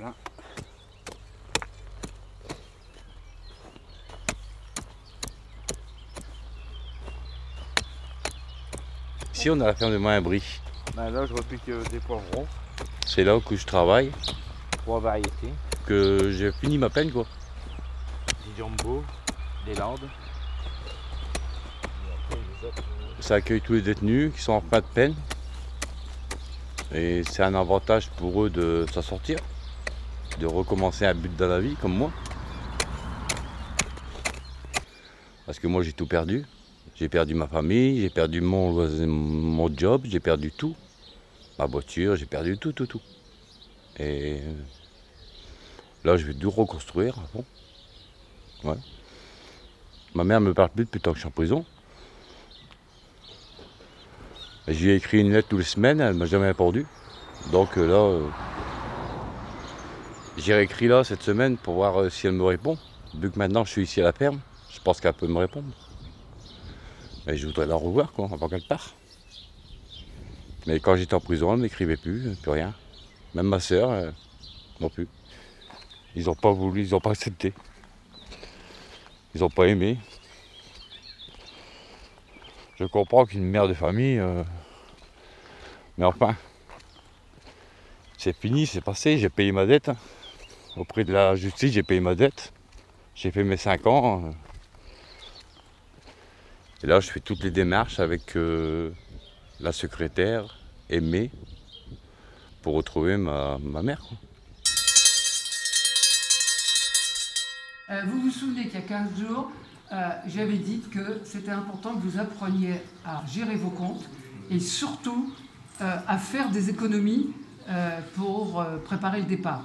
plein. Ici, on a la ferme de Moinbry. Ben là, je repique euh, des poivrons, C'est là où je travaille, trois variétés. que j'ai fini ma peine, quoi. Des jumbo, des landes. Ça accueille tous les détenus qui sont en fin de peine. Et c'est un avantage pour eux de s'en sortir, de recommencer un but dans la vie, comme moi. Parce que moi, j'ai tout perdu. J'ai perdu ma famille, j'ai perdu mon, mon job, j'ai perdu tout. Ma voiture, j'ai perdu tout, tout, tout. Et là, je vais tout reconstruire. à. Ouais. Ma mère me parle plus depuis temps que je suis en prison. Et Je lui ai écrit une lettre toutes les semaines, elle m'a jamais répondu. Donc euh, là, euh, j'ai réécrit là cette semaine pour voir euh, si elle me répond. Vu que maintenant je suis ici à la ferme, je pense qu'elle peut me répondre. Mais je voudrais la revoir quoi, avant qu'elle parte. Mais quand j'étais en prison, elle ne m'écrivait plus, euh, plus rien. Même ma soeur, non plus. Ils n'ont pas voulu, ils n'ont pas accepté. Ils n'ont pas aimé. Je comprends qu'une mère de famille. euh, Mais enfin, c'est fini, c'est passé, j'ai payé ma dette. Auprès de la justice, j'ai payé ma dette. J'ai fait mes 5 ans. Et là, je fais toutes les démarches avec euh, la secrétaire, Aimée, pour retrouver ma, ma mère. Euh, vous vous souvenez qu'il y a 15 jours, euh, j'avais dit que c'était important que vous appreniez à gérer vos comptes et surtout à faire des économies pour préparer le départ.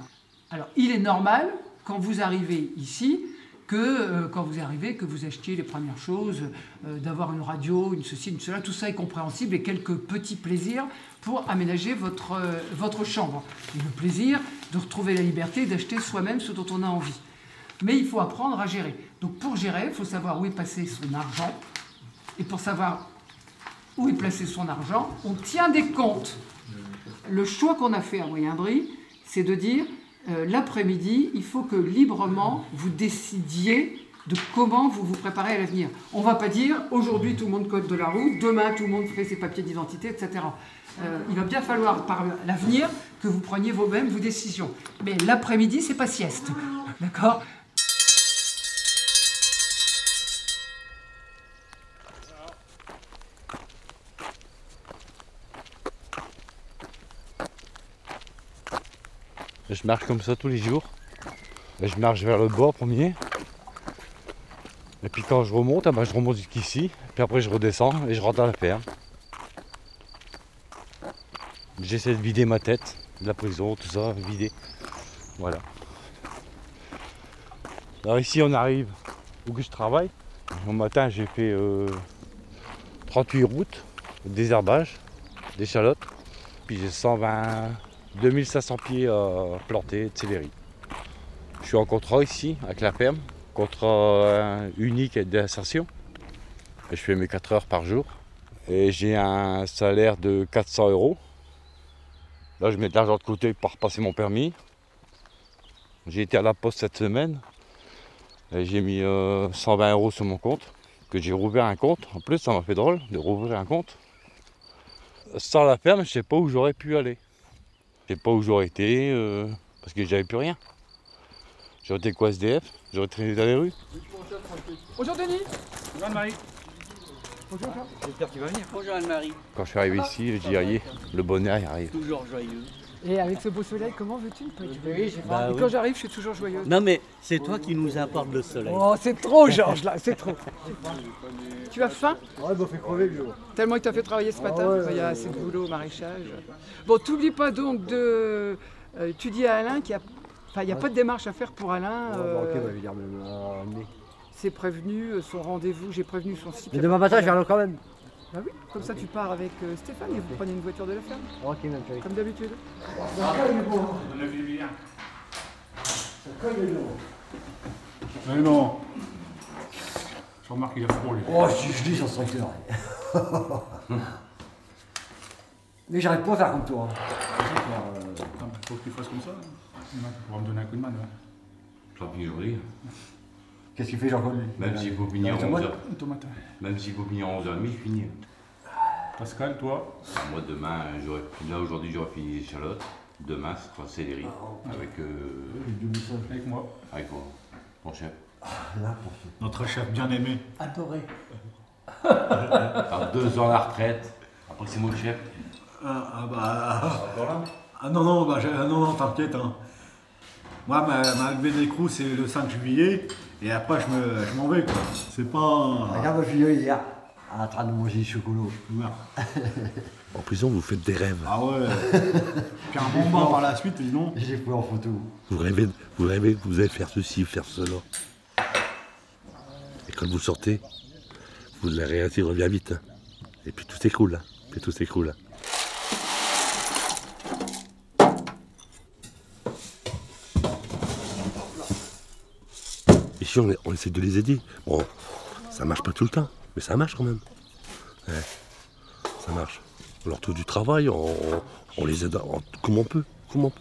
Alors, il est normal, quand vous arrivez ici, que euh, quand vous arrivez, que vous achetiez les premières choses, euh, d'avoir une radio, une ceci, une cela, tout ça est compréhensible et quelques petits plaisirs pour aménager votre, euh, votre chambre. Et le plaisir de retrouver la liberté d'acheter soi-même ce dont on a envie. Mais il faut apprendre à gérer. Donc pour gérer, il faut savoir où est passé son argent. Et pour savoir où est placé son argent, on tient des comptes. Le choix qu'on a fait à Moyenbry, c'est de dire euh, l'après-midi, il faut que librement vous décidiez de comment vous vous préparez à l'avenir. On ne va pas dire aujourd'hui tout le monde code de la route, demain tout le monde fait ses papiers d'identité, etc. Euh, il va bien falloir par l'avenir que vous preniez vous-même vos décisions. Mais l'après-midi, c'est pas sieste. D'accord? Je marche comme ça tous les jours. Et je marche vers le bord premier. Et puis quand je remonte, ah ben, je remonte jusqu'ici. Puis après je redescends et je rentre à la ferme. J'essaie de vider ma tête, de la prison, tout ça, vider. Voilà. Alors ici on arrive où que je travaille. Au matin j'ai fait euh, 38 routes, des herbages, des chalotes. Puis j'ai 120, 2500 pieds à planter de céleri. Je suis en contrat ici avec la ferme, contrat euh, unique d'insertion. Je fais mes 4 heures par jour. Et j'ai un salaire de 400 euros. Là, je mets de l'argent de côté pour repasser mon permis. J'ai été à la poste cette semaine. Et j'ai mis euh, 120 euros sur mon compte. Que j'ai rouvert un compte. En plus, ça m'a fait drôle de rouvrir un compte. Sans la ferme, je sais pas où j'aurais pu aller. Je sais pas où j'aurais été, euh, parce que j'avais plus rien. J'aurais été quoi SDF J'aurais traîné dans les rues Bonjour Denis Anne-Marie. Bonjour. J'espère qu'il va venir. Bonjour Anne-Marie, Quand je suis arrivé ici, j'ai dit, aïe, le bonheur il arrive. toujours joyeux. Et avec ce beau soleil, comment veux-tu ne pas être Bah oui. quand j'arrive, je suis toujours joyeuse. Non mais c'est toi qui nous apporte le soleil. Oh, c'est trop, Georges, là, c'est trop. Tu as faim? Ouais, il m'a fait crever, le Tellement il t'a fait travailler ce matin. Ah ouais, il y a assez de boulot au maraîchage. Bon, t'oublies pas donc de. euh, tu dis à Alain qu'il n'y a, enfin, il y a pas de démarche à faire pour Alain. Ah, euh, bah, ok, bah, je vais dire, mais, euh, mais- c'est prévenu, euh, son rendez-vous, j'ai prévenu son site. Mais demain matin, je viens là quand même. Bah oui, comme ça tu pars avec euh, Stéphane et vous prenez une voiture de la ferme, Ok, même chérie. comme d'habitude. Mais non. Je remarque qu'il a froid, lui. Oh, si je dis, ça serait clair. Mais j'arrive pas à faire comme toi. hein. Euh, Ah, bah, faut que tu fasses comme ça. hein. Pour me donner un coup de main, ouais. Champignonerie. Qu'est-ce qu'il fait Jean-Claude lui Même s'il faut finir à Tomate 11h. Une tomate. Même s'il faut finir à 11h30, je finis. Pascal, toi Alors, moi, demain, j'aurais là aujourd'hui, j'aurais fini les échalotes. Demain, ce sera céleri. Avec, euh, Avec moi. avec mon, mon chef. Notre chef bien aimé. Adoré. Deux ans à la retraite. Après, c'est moi le chef. Ah, ah bah. Ah non, non, bah, j'ai- ah, non, non, t'inquiète. Hein. Moi, ma, ma levée d'écrou, c'est le 5 juillet. Et après, je me- je m'en vais, quoi. C'est pas. Regarde le filleul hier, en train de manger du chocolat. Ouais. En prison, vous faites des rêves. Ah ouais. Puis un bon bain par la suite, dis donc. J'ai pris en photo. Vous rêvez, vous rêvez que vous allez faire ceci, faire cela. Et quand vous sortez, vous la réalité revient vite. hein. Et puis tout s'écroule. hein. Puis tout s'écroule. hein. On, essaie de les aider. Bon, ça marche pas tout le temps, mais ça marche quand même. Ça marche. On leur trouve du travail, on, on- les aide en- comme on peut, comme on peut.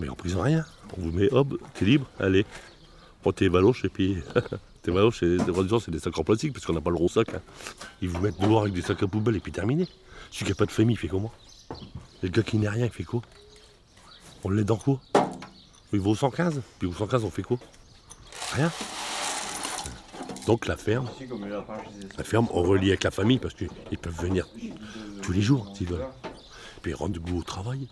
Mais en prison, rien. On vous met, hop, t'es libre, allez. Prends tes baloches et puis. tes baloches, c'est des sacs en plastique parce qu'on n'a pas le gros sac. hein. Ils vous mettent dehors avec des sacs à poubelle et puis terminé. Celui qui n'a pas de famille, il fait comment? Et le gars qui n'a rien, il fait quoi? On l'aide dans quoi? Il vaut 115, puis au 115, on fait quoi? Donc la ferme, la ferme, on relie avec la famille parce qu'ils peuvent venir tous les jours s'ils veulent. Puis ils rentrent du goût au travail.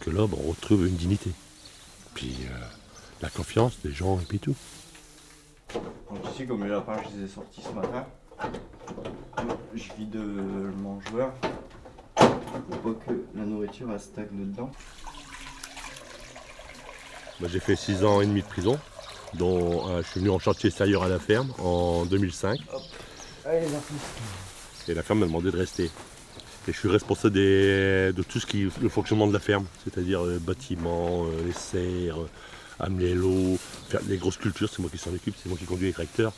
que on retrouve une dignité. Puis euh, la confiance des gens et puis tout. Donc ici, comme les lapins, je les ai sortis ce matin. Je vide le mangeoire pour pas que la nourriture elle stagne dedans. Moi, j'ai fait 6 ans et demi de prison, dont euh, je suis venu en chantier extérieur à la ferme en 2005. Allez, merci. Et la ferme m'a demandé de rester. Et je suis responsable des- de tout ce qui le fonctionnement de la ferme, c'est-à-dire euh, bâtiments, euh, les serres, amener l'eau, faire les grosses cultures, c'est moi qui s'en occupe, c'est moi qui conduis les tracteurs.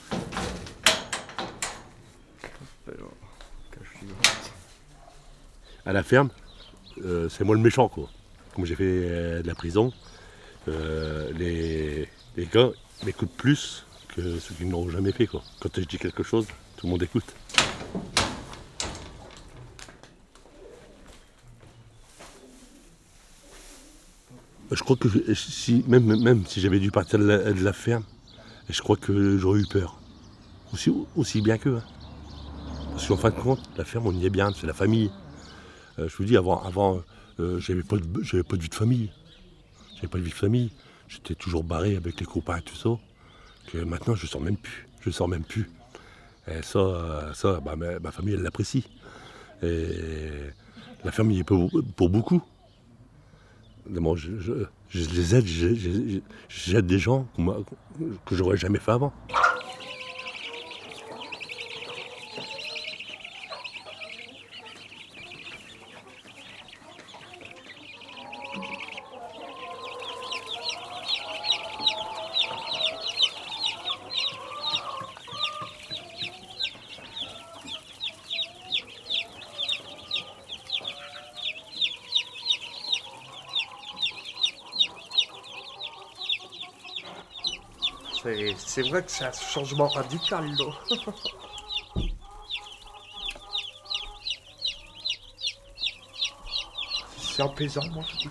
À la ferme, euh, c'est moi le méchant quoi. Comme j'ai fait euh, de la prison, euh, les, gars m'écoutent plus que ceux qui ne l'ont jamais fait quoi. Quand je dis quelque chose, tout le monde écoute. Je crois que si, même, même si j'avais dû partir de la, ferme, je crois que j'aurais eu peur. Aussi, aussi bien qu'eux. hein. Parce qu'en fin de compte, la ferme, on y est bien, c'est la famille. Euh, je vous dis, avant, avant euh, j'avais pas, de- pas de vie de famille. J'avais pas de vie de famille. J'étais toujours barré avec les copains et tout ça. Maintenant, je sors même plus. Je sors même plus. Et ça, euh, ça bah, ma, famille, elle l'apprécie. Et la il est pour, beaucoup. Je, je- les aide, j'aide des gens que j'aurais jamais fait avant. C'est- vrai que c'est un changement radical, là. c'est apaisant, moi, je.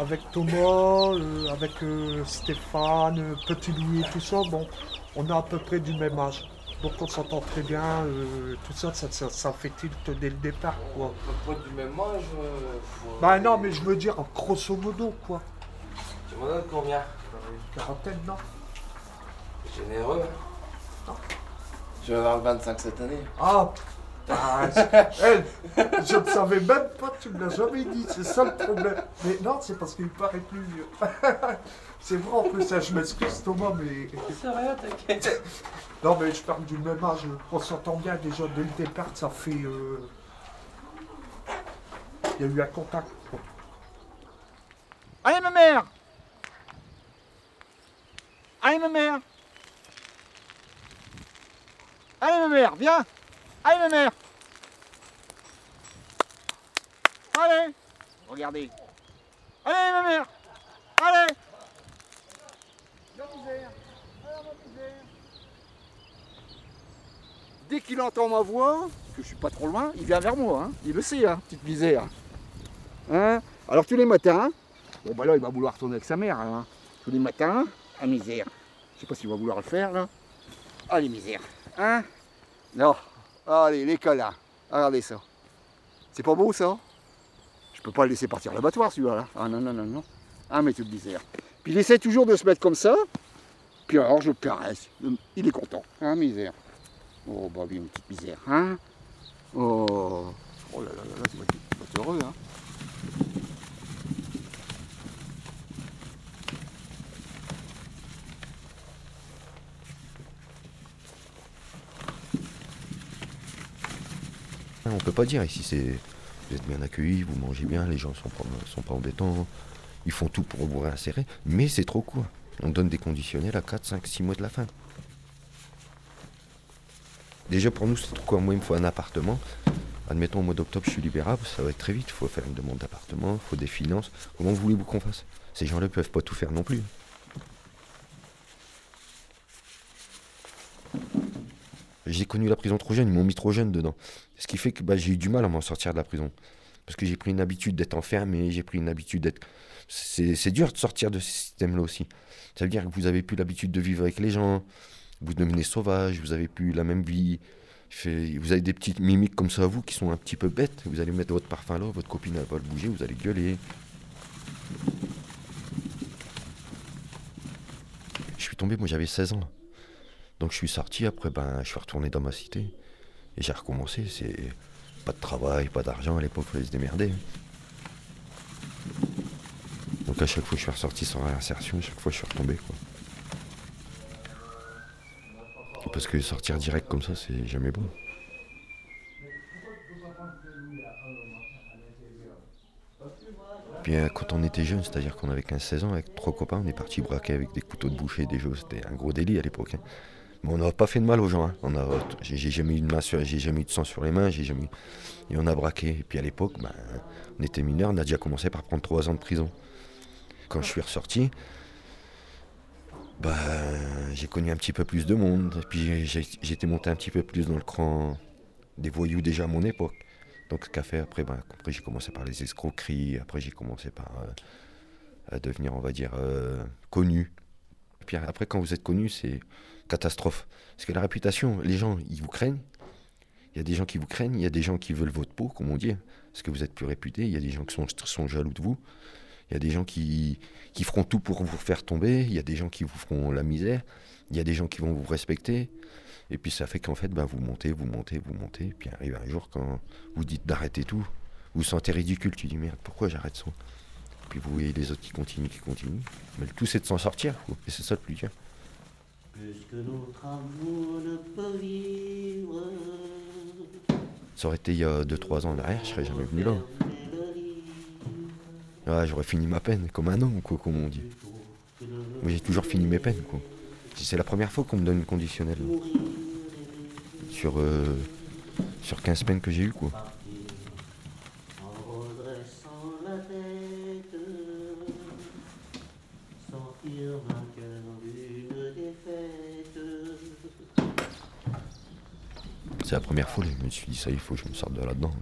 Avec Thomas, euh, avec euh, Stéphane, euh, Petit Louis tout ça, bon, on a à peu près du même âge. Donc on s'entend très bien, euh, tout ça, ça, ça, ça fait tilt dès le départ, quoi. Pas du même âge. Bah non, mais je veux dire, grosso modo, quoi. Tu m'en donnes combien Quarantaine, non Généreux. Je vais avoir 25 cette année. Ah Je ne savais même pas, tu me l'as jamais dit, c'est ça le problème. Mais non, c'est parce qu'il paraît plus vieux. c'est vrai en plus, hein, je m'excuse Thomas, mais. C'est rien, t'inquiète. Non, mais je parle du même âge, on s'entend bien déjà dès le départ, ça fait. euh, Il y a eu un contact. Allez ma mère Allez ma mère Allez, ma mère, viens Allez, ma mère Allez Regardez. Allez, ma mère Allez Dès qu'il entend ma voix, que je suis pas trop loin, il vient vers moi. Hein. Il le sait, hein, petite misère. Hein Alors tous les matins, bon bah là il va vouloir retourner avec sa mère. hein. Tous les matins, à misère. Je sais pas s'il va vouloir le faire là. Allez misère. Hein? Non. Allez, les câlins. Regardez ça. C'est pas beau ça? Je peux pas le laisser partir l'abattoir celui-là. là. Ah non, non, non, non. Ah mais toute misère. Puis il essaie toujours de se mettre comme ça. Puis alors je le caresse. Il est content. Hein, misère? Oh bah oui, une petite misère. Hein? Oh. Oh là là là là, c'est vrai qu'il va être heureux, hein? On peut pas dire ici, c'est vous êtes bien accueillis, vous mangez bien, les gens sont pas, sont pas embêtants, ils font tout pour vous réinsérer, mais c'est trop court. On donne des conditionnels à 4, 5, 6 mois de la fin. Déjà pour nous c'est trop court, moi il me faut un appartement. Admettons au mois d'octobre je suis libérable, ça va être très vite, il faut faire une demande d'appartement, il faut des finances. Comment voulez-vous qu'on fasse? Ces gens-là ne peuvent pas tout faire non plus. J'ai connu la prison trop jeune, ils m'ont mis trop jeune dedans. Ce qui fait que bah, j'ai eu du mal à m'en sortir de la prison. Parce que j'ai pris une habitude d'être enfermé, j'ai pris une habitude d'être. C'est dur de sortir de ce système-là aussi. Ça veut dire que vous avez plus l'habitude de vivre avec les gens, vous devenez sauvage, vous avez plus la même vie. Vous avez des petites mimiques comme ça à vous qui sont un petit peu bêtes. Vous allez mettre votre parfum là, votre copine elle va le bouger, vous allez gueuler. Je suis tombé, moi j'avais 16 ans. Donc je suis sorti, après ben, je suis retourné dans ma cité. Et j'ai recommencé, c'est pas de travail, pas d'argent, à l'époque il fallait se démerder. Donc à chaque fois je suis ressorti sans réinsertion, à chaque fois je suis retombé quoi. Parce que sortir direct comme ça, c'est jamais bon. Puis euh, quand on était jeune, c'est-à-dire qu'on avait 15-16 ans, avec trois copains, on est parti braquer avec des couteaux de boucher, des jeux, c'était un gros délit à l'époque. hein. On n'a pas fait de mal aux gens. hein. On a, j'ai, jamais eu de sang sur les mains, et on a braqué. Et puis à l'époque, ben, on était mineurs, on a déjà commencé par prendre trois ans de prison. Quand je suis ressorti, ben, j'ai connu un petit peu plus de monde. Et puis j'étais monté un petit peu plus dans le cran des voyous déjà à mon époque. Donc ce qu'a fait après, ben, après j'ai commencé par les escroqueries, après j'ai commencé par euh, à devenir, on va dire, euh, connu. Et puis après, quand vous êtes connu, c'est catastrophe. Parce que la réputation, les gens, ils vous craignent. Il y a des gens qui vous craignent, il y a des gens qui veulent votre peau, comme on dit, parce que vous êtes plus réputé. Il y a des gens qui sont, jaloux de vous. Il y a des gens qui, feront tout pour vous faire tomber. Il y a des gens qui vous feront la misère. Il y a des gens qui vont vous respecter. Et puis ça fait qu'en fait, ben, vous montez, vous montez, vous montez. Puis arrive un jour, quand vous dites d'arrêter tout, vous vous sentez ridicule. Tu dis merde, pourquoi j'arrête ça? Puis vous voyez les autres qui continuent, qui continuent. Mais le tout, c'est de s'en sortir. Et c'est ça le plus dur. Puisque notre amour ne peut vivre. Ça aurait été il y a 2-3 ans en arrière, je serais jamais venu là. J'aurais fini ma peine, comme un homme, quoi, comme on dit. Moi, j'ai toujours fini mes peines, quoi. C'est la première fois qu'on me donne une conditionnelle. Sur, euh, sur 15 peines que j'ai eues, quoi. C'est la première fois, je me suis dit, ça, il faut que je me sorte de là-dedans.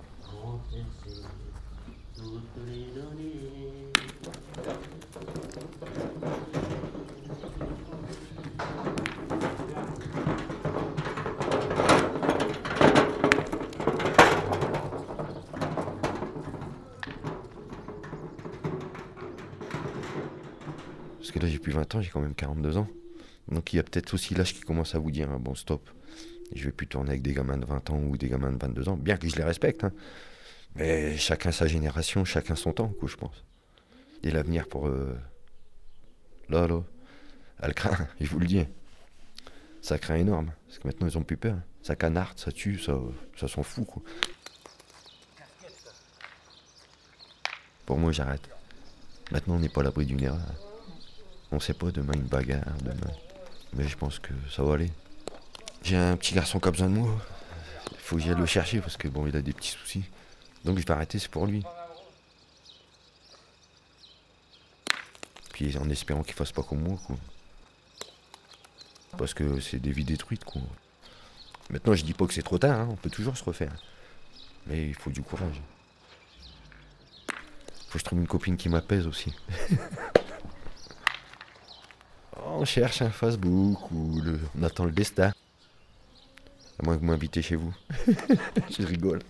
Parce que là, j'ai plus 20 ans, j'ai quand même 42 ans. Donc il y a peut-être aussi l'âge qui commence à vous dire, hein, bon, stop. Je vais plus tourner avec des gamins de 20 ans ou des gamins de 22 ans, bien que je les respecte. hein. Mais chacun sa génération, chacun son temps, quoi, je pense. Et l'avenir pour... euh, Là, là, elle craint, je vous le dis. Ça craint énorme. Parce que maintenant, ils ont plus peur. Ça canarde, ça tue, ça, ça s'en fout, quoi. Pour moi, j'arrête. Maintenant, on n'est pas à l'abri d'une erreur. On sait pas, demain, une bagarre, demain. Mais je pense que ça va aller. J'ai un petit garçon qui a besoin de moi. Il faut que j'aille le chercher parce que bon, il a des petits soucis. Donc je vais arrêter, c'est pour lui. Puis en espérant qu'il fasse pas comme moi, quoi. Parce que c'est des vies détruites, quoi. Maintenant, je dis pas que c'est trop tard, hein, on peut toujours se refaire. Mais il faut du courage. Faut que je trouve une copine qui m'apaise aussi. on cherche un Facebook ou on attend le destin. À moins que vous m'invitez chez vous. je rigole.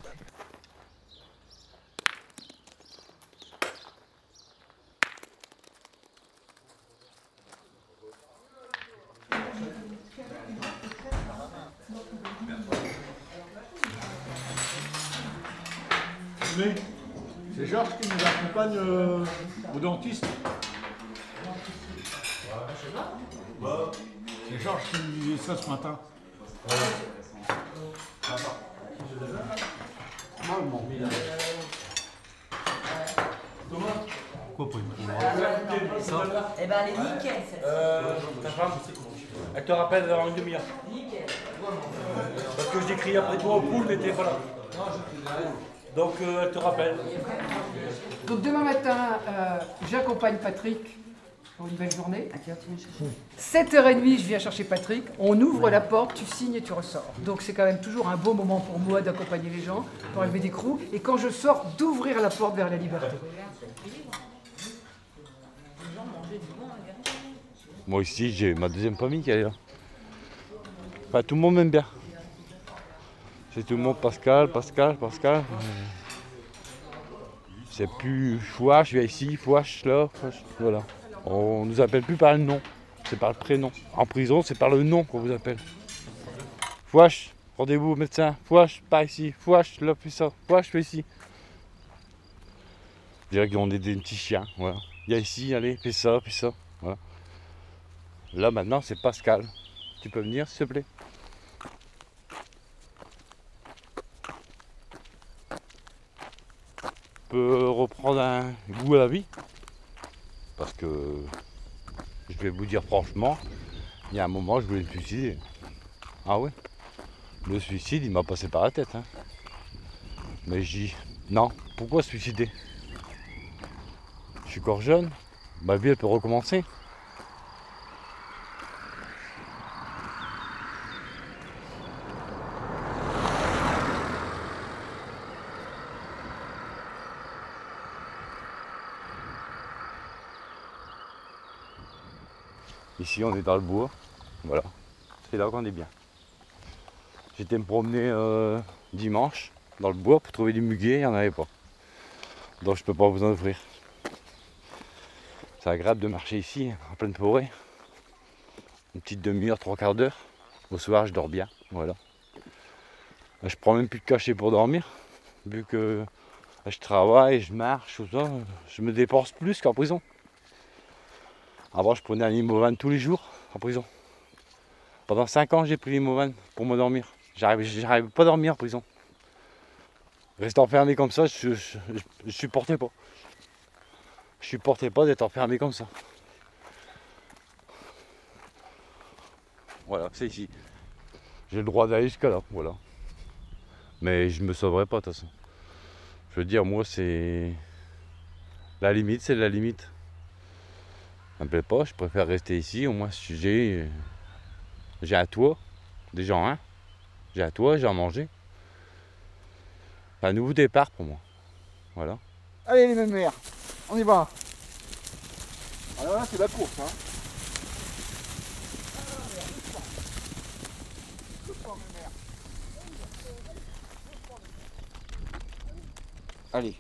Mais c'est Georges qui nous accompagne euh, au dentiste. C'est Georges qui nous disait ça ce matin. Pourquoi pas une Eh ben, elle est nickel, celle-ci. Euh, ta femme, elle te rappelle dans une demi-heure. Parce que j'ai crié après toi au poule, mais t'es pas là. Donc euh, elle te rappelle. Donc demain matin, euh, j'accompagne Patrick pour une belle journée. 7h30, je viens chercher Patrick. On ouvre la porte, tu signes et tu ressors. Donc c'est quand même toujours un beau moment pour moi d'accompagner les gens, pour enlever des crous. Et quand je sors, d'ouvrir la porte vers la liberté. Moi ici, j'ai ma deuxième famille qui est là. Tout le monde m'aime bien. C'est tout le monde Pascal, Pascal, Pascal. C'est plus Fouache, viens ici, Fouache là, Fouache, voilà. On nous appelle plus par le nom, c'est par le prénom. En prison, c'est par le nom qu'on vous appelle. Fouache, rendez-vous médecin. Fouache, pas ici. Fouache, là, fais ça. Fouache, fais ici. Je dirais qu'on est des petits chiens, voilà. Viens ici, allez, fais ça, fais ça. Voilà. Là maintenant c'est Pascal. Tu peux venir s'il te plaît? Peux reprendre un goût à la vie. Parce que je vais vous dire franchement, il y a un moment je voulais me suicider. Ah ouais? Le suicide il m'a passé par la tête. hein. Mais je dis non, pourquoi suicider? Je suis encore jeune, ma vie elle peut recommencer. On est dans le bois. Voilà. C'est là qu'on est bien. J'étais me promener euh, dimanche dans le bois pour trouver du muguet, il n'y en avait pas. Donc je peux pas vous en offrir. C'est agréable de marcher ici, en pleine forêt. Une petite demi-heure, trois quarts d'heure. Au soir, je dors bien. Voilà. Je prends même plus de cachet pour dormir. Vu que je travaille, je marche, tout ça, je me dépense plus qu'en prison. Avant, je prenais un limovan tous les jours en prison. Pendant 5 ans, j'ai pris limovan pour me dormir. J'arrivais pas à dormir en prison. Rester enfermé comme ça, je supportais pas. Je supportais pas d'être enfermé comme ça. Voilà, c'est ici. J'ai le droit d'aller jusqu'à là, voilà. Mais je me sauverai pas de toute façon. Je veux dire, moi, c'est. La limite, c'est la limite. Ça me plaît pas, je préfère rester ici. Au moins, si j'ai. J'ai un toit. Déjà un. J'ai un toit, j'ai à manger. Un nouveau départ pour moi. Voilà. Allez les mêmes mères, on y va. Alors là c'est la course hein. Allez.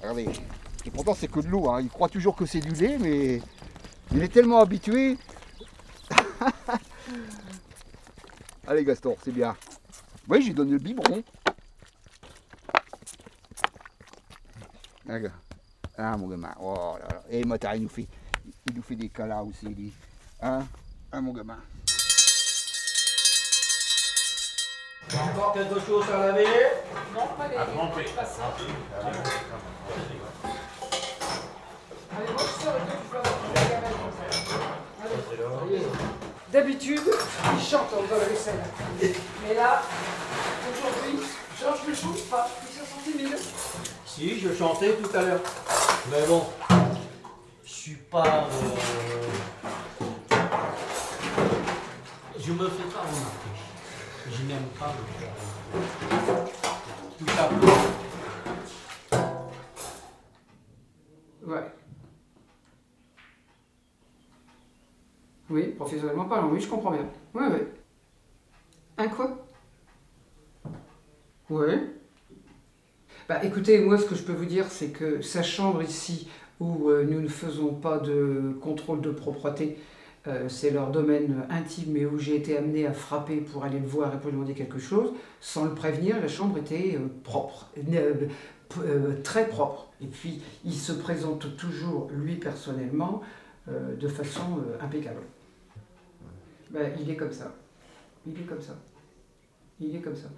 Regardez. Et pourtant c'est que de l'eau, hein. il croit toujours que c'est du lait, mais il est tellement habitué. Allez Gaston, c'est bien. Oui, j'ai donné le biberon. Ah mon gamin. Oh là là. Et Motard, il nous fait, il nous fait des câlins aussi, lui. Hein Ah mon gamin. Encore quelque chose à laver? Non, pas les. À tremper. D'habitude, il chante en faisant la vaisselle. Mais là, aujourd'hui, Georges ne chante pas. Il s'est senti mieux. Si, je chantais tout à l'heure. Mais bon, je suis pas. euh, Je me fais pas remarquer. Je n'aime pas remarquer. Tout simplement. Ouais. Oui, professionnellement parlant, oui, je comprends bien. Oui, oui. Un quoi? Oui. Bah écoutez, moi ce que je peux vous dire, c'est que sa chambre ici, où euh, nous ne faisons pas de contrôle de propreté, euh, c'est leur domaine intime et où j'ai été amené à frapper pour aller le voir et pour lui demander quelque chose, sans le prévenir, la chambre était euh, propre, très propre. Et puis il se présente toujours, lui personnellement, de façon impeccable. Bah, il est comme ça. Il est comme ça. Il est comme ça.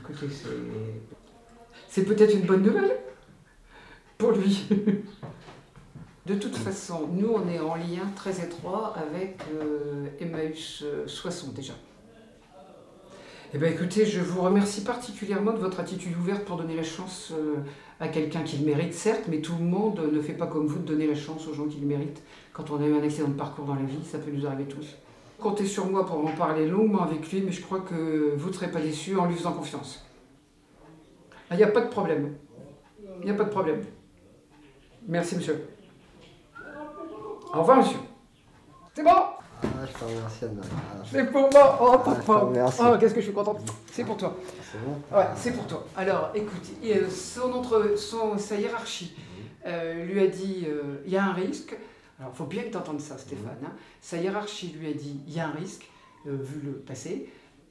Écoutez, c'est. C'est peut-être une bonne nouvelle pour lui. De toute façon, nous, on est en lien très étroit avec euh, Emmaüs euh, Soissons déjà. Eh bien, écoutez, je vous remercie particulièrement de votre attitude ouverte pour donner la chance euh, à quelqu'un qui le mérite, certes, mais tout le monde ne fait pas comme vous de donner la chance aux gens qui le méritent. Quand on a eu un accident de parcours dans la vie, ça peut nous arriver tous. Comptez sur moi pour en parler longuement avec lui, mais je crois que vous ne serez pas déçus en lui faisant confiance. Il n'y a pas de problème. Il n'y a pas de problème. Merci, monsieur. Au revoir, monsieur. C'est bon? Ah, je te remercie, Anna. Ah, C'est pour moi Oh, Ah, papa remercie. Oh, qu'est-ce que je suis contente C'est pour toi. C'est bon? Ouais, c'est pour toi. Alors, écoute, euh, son entre, son, sa hiérarchie euh, lui a dit euh, il y a un risque. Alors, faut bien que tu entendes ça, Stéphane. hein. Sa hiérarchie lui a dit il y a un risque, euh, vu le passé.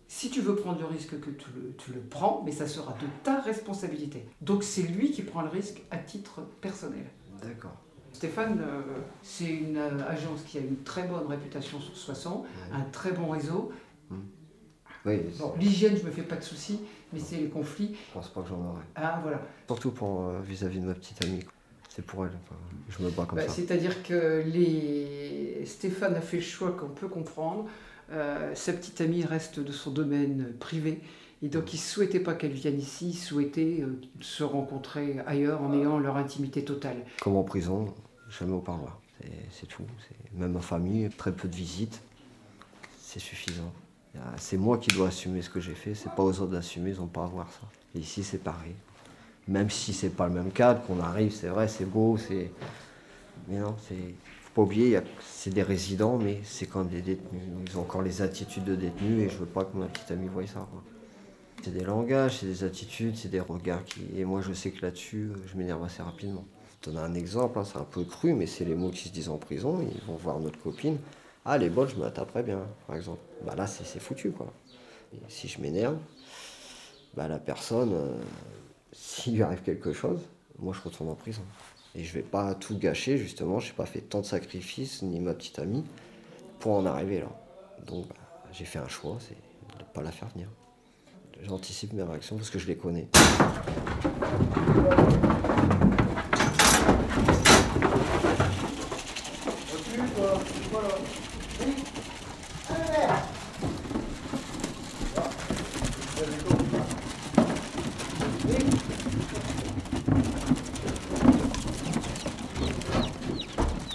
Si tu veux prendre le risque, que tu le, tu le prends, mais ça sera de ta responsabilité. Donc, c'est lui qui prend le risque à titre personnel. D'accord. Stéphane, euh, c'est une euh, agence qui a une très bonne réputation sur Soissons, un très bon réseau. Oui, Bon, l'hygiène, je me fais pas de soucis, mais c'est les conflits. je pense pas que j'en aurai. Ah, voilà. Surtout pour euh, vis-à-vis de ma petite amie. C'est pour elle. enfin, je me bats comme Bah, ça. C'est-à-dire que les... Stéphane a fait le choix qu'on peut comprendre. Euh, sa petite amie reste de son domaine privé. Et donc, il ne souhaitait pas qu'elle vienne ici, il souhaitait euh, se rencontrer ailleurs en ayant leur intimité totale. Comme en prison, jamais au parloir. C'est- tout. Même ma famille, très peu de visites. C'est suffisant. C'est moi qui dois assumer ce que j'ai fait. C'est pas aux autres d'assumer, ils n'ont pas à voir ça. Et ici, c'est pareil. Même si c'est pas le même cadre, qu'on arrive, c'est vrai, c'est beau, c'est. Mais non, c'est. Faut pas oublier, c'est des résidents, mais c'est quand même des détenus. Ils ont encore les attitudes de détenus et je veux pas que ma petite amie voie ça. quoi. C'est des langages, c'est des attitudes, c'est des regards qui. Et moi, je sais que là-dessus, euh, je m'énerve assez rapidement. Je te donne un exemple, hein, c'est un peu cru, mais c'est les mots qui se disent en prison. Ils vont voir notre copine. Ah, les bonnes, je me la taperais bien, par exemple. Bah là, c'est foutu, quoi. Si je m'énerve, bah la personne, euh, s'il lui arrive quelque chose, moi, je retourne en prison. Et je vais pas tout gâcher, justement. Je n'ai pas fait tant de sacrifices, ni ma petite amie, pour en arriver là. Donc, bah, j'ai fait un choix, c'est de ne pas la faire venir. J'anticipe mes réactions parce que je les connais.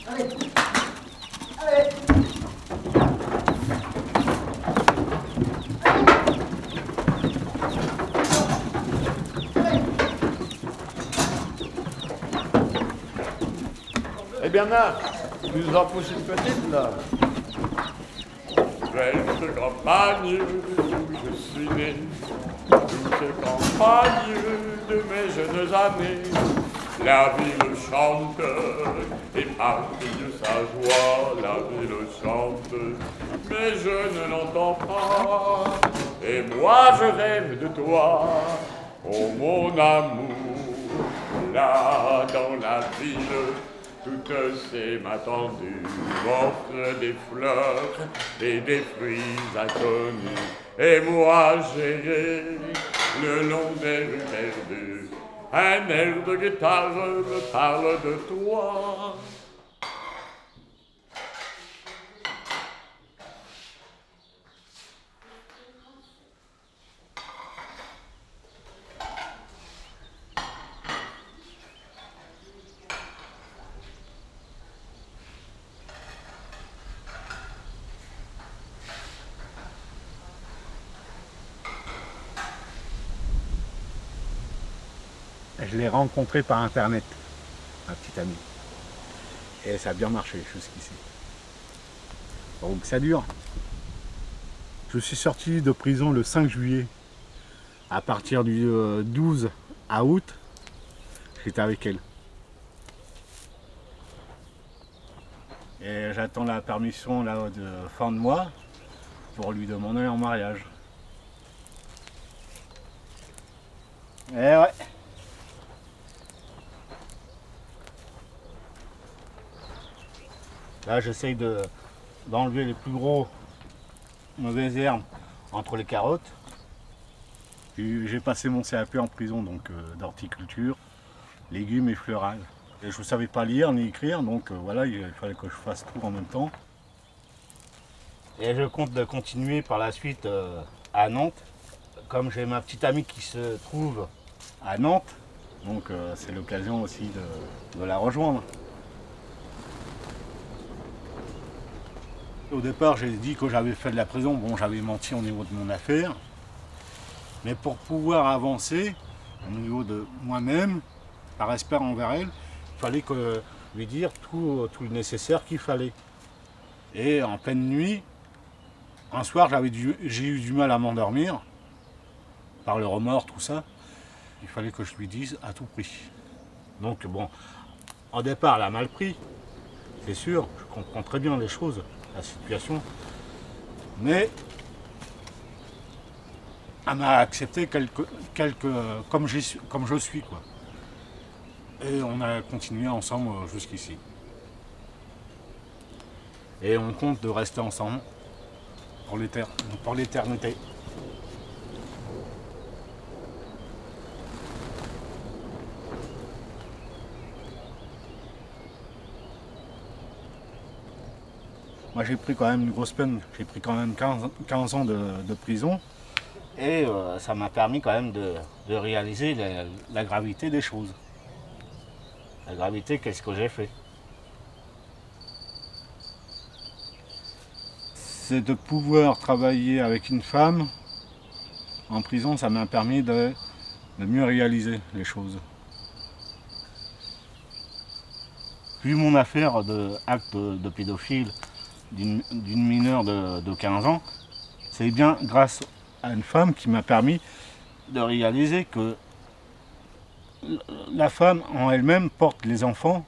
Allez Allez Marc, tu nous en pousses une petite, là Belle campagne je suis né, douce campagne de mes jeunes années. La ville chante et partie de sa joie, la ville chante, mais je ne l'entends pas. Et moi je rêve de toi, oh mon amour, là dans la ville. Toutes ces m'attendues m'offrent des fleurs et des fruits inconnus. Et moi j'irai le long des rues perdues. Un air de guitare me parle de toi. Rencontré par internet, ma petite amie. Et ça a bien marché jusqu'ici. Donc ça dure. Je suis sorti de prison le 5 juillet. À partir du euh, 12 à août, j'étais avec elle. Et j'attends la permission là, de fin de mois pour lui demander en mariage. Eh ouais. Là, j'essaye de, d'enlever les plus gros mauvaises herbes entre les carottes. J'ai passé mon CAP en prison, donc euh, d'horticulture, légumes et fleurage. Et je ne savais pas lire ni écrire, donc euh, voilà, il fallait que je fasse tout en même temps. Et je compte de continuer par la suite euh, à Nantes. Comme j'ai ma petite amie qui se trouve à Nantes, donc c'est l'occasion aussi de la rejoindre. Au départ, j'ai dit que j'avais fait de la prison. Bon, j'avais menti au niveau de mon affaire. Mais pour pouvoir avancer au niveau de moi-même, par respect envers elle, il fallait que lui dire tout, tout le nécessaire qu'il fallait. Et en pleine nuit, un soir, j'ai eu du mal à m'endormir, par le remords, tout ça. Il fallait que je lui dise à tout prix. Donc bon, au départ, elle a mal pris, c'est sûr, je comprends très bien les choses, la situation. Mais elle m'a accepté quelque, quelque, comme, comme je suis. Quoi. Et on a continué ensemble euh, jusqu'ici. Et on compte de rester ensemble pour l'éternité. Moi j'ai pris quand même une grosse peine, j'ai pris quand même 15, 15 ans de, prison. Et euh, ça m'a permis quand même de, réaliser la, gravité des choses. La gravité, qu'est-ce que j'ai fait? C'est de pouvoir travailler avec une femme en prison, ça m'a permis de, mieux réaliser les choses. Puis mon affaire de, de pédophile d'une mineure de, de 15 ans, c'est bien grâce à une femme qui m'a permis de réaliser que la femme en elle-même porte les enfants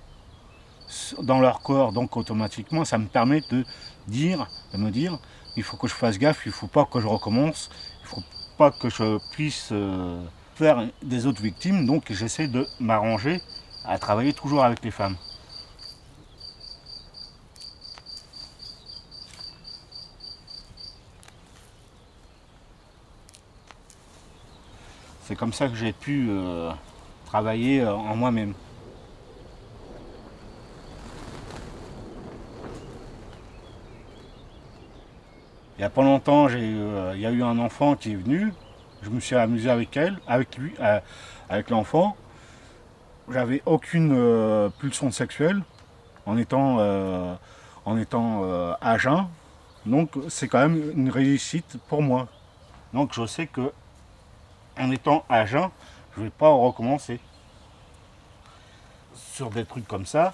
dans leur corps, donc automatiquement ça me permet de dire, de me dire, il faut que je fasse gaffe, il ne faut pas que je recommence, il ne faut pas que je puisse euh, faire des autres victimes, donc j'essaie de m'arranger à travailler toujours avec les femmes. Comme ça que j'ai pu euh, travailler euh, en moi-même. Il n'y a pas longtemps, euh, il y a eu un enfant qui est venu. Je me suis amusé avec elle, avec lui, avec l'enfant. J'avais aucune pulsion sexuelle en étant, en étant à jeun. Donc c'est quand même une réussite pour moi. Donc je sais que en étant à jeun, je ne vais pas recommencer. Sur des trucs comme ça,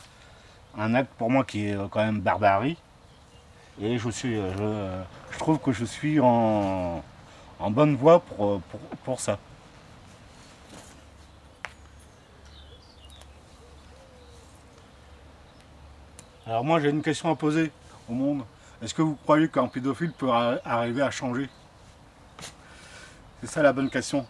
un acte pour moi qui est quand même barbarie. Et je, suis, euh, je, euh, je trouve que je suis en, en bonne voie pour, euh, pour, ça. Alors moi j'ai une question à poser au monde. Est-ce que vous croyez qu'un pédophile peut arri- arriver à changer? C'est ça la bonne question.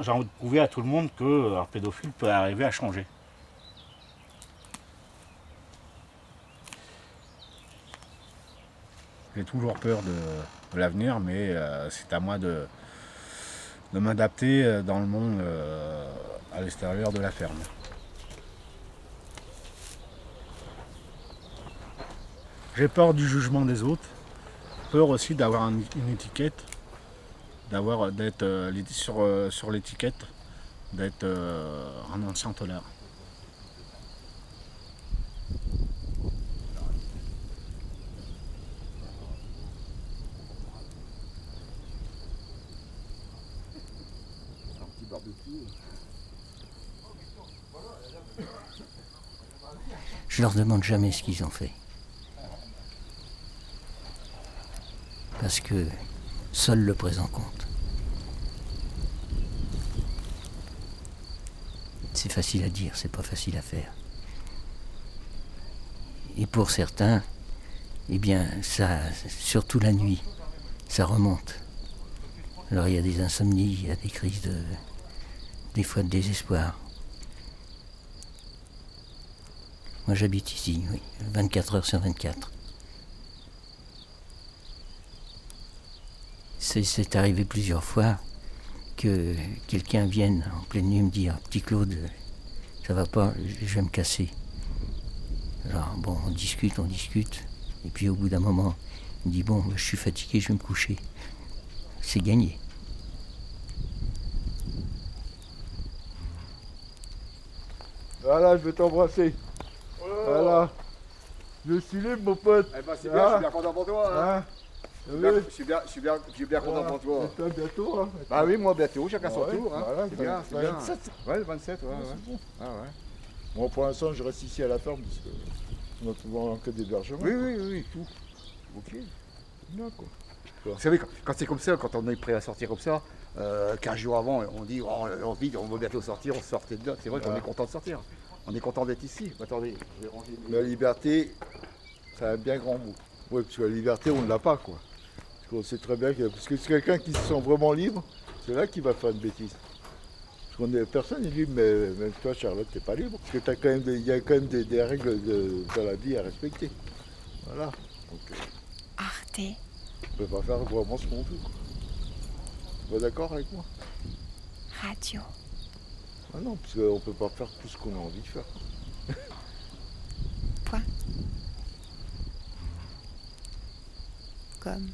J'ai envie de prouver à tout le monde qu'un pédophile peut arriver à changer. J'ai toujours peur de, l'avenir, mais euh, c'est à moi de, de m'adapter euh, dans le monde euh, à l'extérieur de la ferme. J'ai peur du jugement des autres, peur aussi d'avoir un- une étiquette, d'avoir d'être euh, sur, euh, sur l'étiquette, d'être euh, un ancien tolère. Je leur demande jamais ce qu'ils ont fait. Parce que seul le présent compte. Facile à dire, c'est pas facile à faire. Et pour certains, eh bien, ça, surtout la nuit, ça remonte. Alors il y a des insomnies, il y a des crises de, des fois de désespoir. Moi j'habite ici, oui, 24 heures sur 24. C'est- C'est arrivé plusieurs fois que quelqu'un vienne en pleine nuit me dire Petit Claude, ça va pas, je vais me casser. Alors bon, on discute, on discute. Et puis au bout d'un moment, il me dit Bon, je suis fatigué, je vais me coucher. C'est gagné. Voilà, je vais t'embrasser. Voilà. Je suis libre, mon pote. Eh ben, c'est bien, je suis bien content pour toi. Hein. Hein Je suis bien- je suis bien, je suis bien, je suis bien content pour toi. Et toi, bientôt, hein. Bah oui, moi bientôt, chacun son tour. Hein. voilà, c'est bien, c'est bien. 27. Ouais, le 27, ouais. Ouais, bon. Ah ouais. Pour l'instant, je reste ici à la ferme parce que on a souvent que d'hébergement. Oui, oui, oui, tout. Ok. Quoi. Vous savez, quand, quand c'est comme ça, quand on est prêt à sortir comme ça, euh, 15 jours avant, on dit oh, on a envie, on va bientôt sortir, on sortait de là. C'est vrai qu'on est content de sortir. On est content d'être ici. Attendez, je vais ranger. La liberté, c'est un bien grand mot. Oui, parce que la liberté, on ne l'a pas, quoi. Parce qu'on sait très bien que. Parce que c'est quelqu'un qui se sent vraiment libre, c'est là qu'il va faire une bêtise. Parce qu'on est, personne n'est libre, mais même toi, Charlotte, t'es pas libre. Parce que t'as quand même des- il y a quand même des, des règles de, dans la vie à respecter. Voilà. Donc, euh, Arte. on peut pas faire vraiment ce qu'on veut. Tu es d'accord avec moi? Radio. Ah non, parce qu'on peut pas faire tout ce qu'on a envie de faire. Point. Comme.